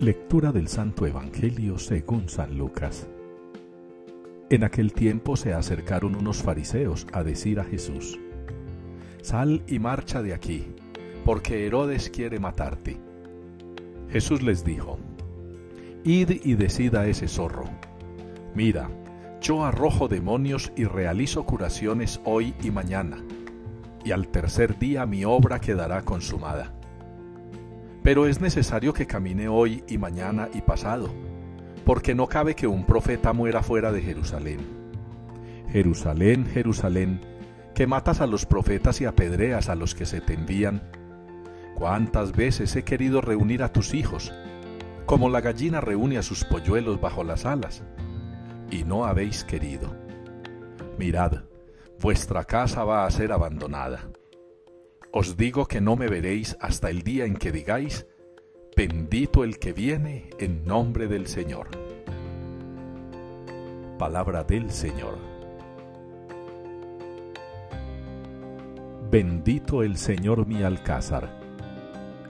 Lectura del Santo Evangelio según San Lucas. En aquel tiempo se acercaron unos fariseos a decir a Jesús, Sal y marcha de aquí, porque Herodes quiere matarte. Jesús les dijo, Id y decid a ese zorro, Mira, yo arrojo demonios y realizo curaciones hoy y mañana, y al tercer día mi obra quedará consumada. Pero es necesario que camine hoy y mañana y pasado, porque no cabe que un profeta muera fuera de Jerusalén. Jerusalén, Jerusalén, que matas a los profetas y apedreas a los que se te envían. ¿Cuántas veces he querido reunir a tus hijos, como la gallina reúne a sus polluelos bajo las alas? y no habéis querido. Mirad, vuestra casa va a ser abandonada. Os digo que no me veréis hasta el día en que digáis, bendito el que viene en nombre del Señor. Palabra del Señor. Bendito el Señor mi alcázar.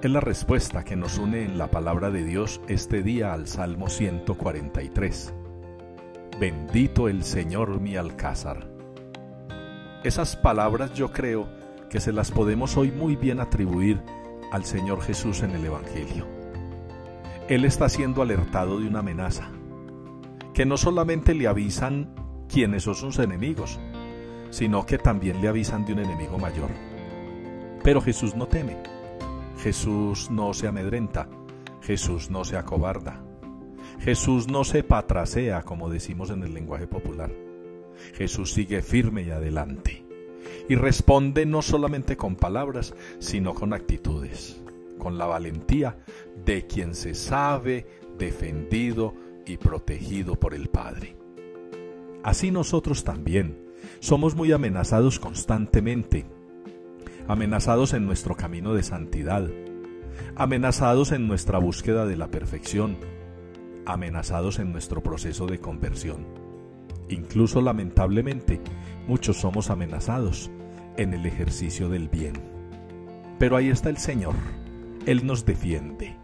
Es la respuesta que nos une en la palabra de Dios este día al Salmo 143. Bendito el Señor mi alcázar. Esas palabras yo creo que se las podemos hoy muy bien atribuir al Señor Jesús en el Evangelio. Él está siendo alertado de una amenaza, que no solamente le avisan quiénes son sus enemigos, sino que también le avisan de un enemigo mayor. Pero Jesús no teme, Jesús no se amedrenta, Jesús no se acobarda, Jesús no se patrasea, como decimos en el lenguaje popular. Jesús sigue firme y adelante. Y responde no solamente con palabras, sino con actitudes, con la valentía de quien se sabe defendido y protegido por el Padre. Así nosotros también somos muy amenazados constantemente, amenazados en nuestro camino de santidad, amenazados en nuestra búsqueda de la perfección, amenazados en nuestro proceso de conversión. Incluso lamentablemente, muchos somos amenazados en el ejercicio del bien. Pero ahí está el Señor. Él nos defiende.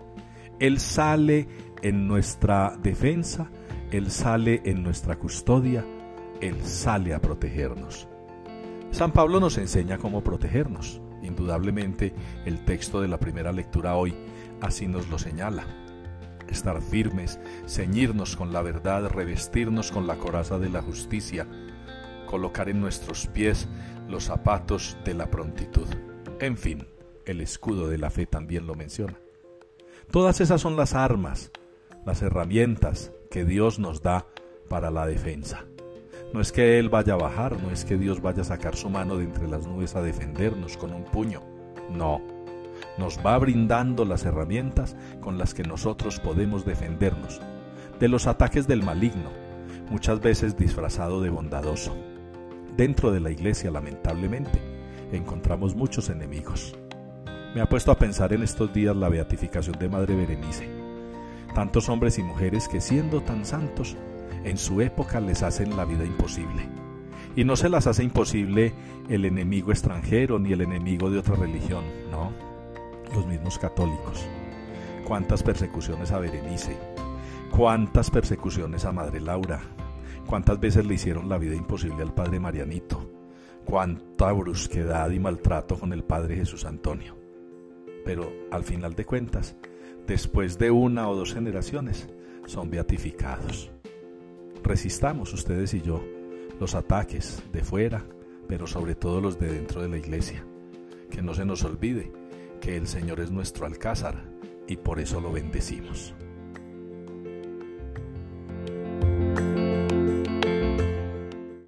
Él sale en nuestra defensa, Él sale en nuestra custodia, Él sale a protegernos. San Pablo nos enseña cómo protegernos. Indudablemente el texto de la primera lectura hoy así nos lo señala estar firmes, ceñirnos con la verdad, revestirnos con la coraza de la justicia, colocar en nuestros pies los zapatos de la prontitud. En fin, el escudo de la fe también lo menciona. Todas esas son las armas, las herramientas que Dios nos da para la defensa. No es que Él vaya a bajar, no es que Dios vaya a sacar su mano de entre las nubes a defendernos con un puño. No, nos va brindando las herramientas con las que nosotros podemos defendernos de los ataques del maligno, muchas veces disfrazado de bondadoso. Dentro de la iglesia, lamentablemente, encontramos muchos enemigos. Me ha puesto a pensar en estos días la beatificación de Madre Berenice. Tantos hombres y mujeres que siendo tan santos, en su época les hacen la vida imposible. Y no se las hace imposible el enemigo extranjero ni el enemigo de otra religión, no los mismos católicos. Cuántas persecuciones a Berenice, cuántas persecuciones a Madre Laura, cuántas veces le hicieron la vida imposible al Padre Marianito, cuánta brusquedad y maltrato con el Padre Jesús Antonio. Pero al final de cuentas, después de una o dos generaciones, son beatificados. Resistamos ustedes y yo los ataques de fuera, pero sobre todo los de dentro de la iglesia. Que no se nos olvide que el Señor es nuestro alcázar y por eso lo bendecimos.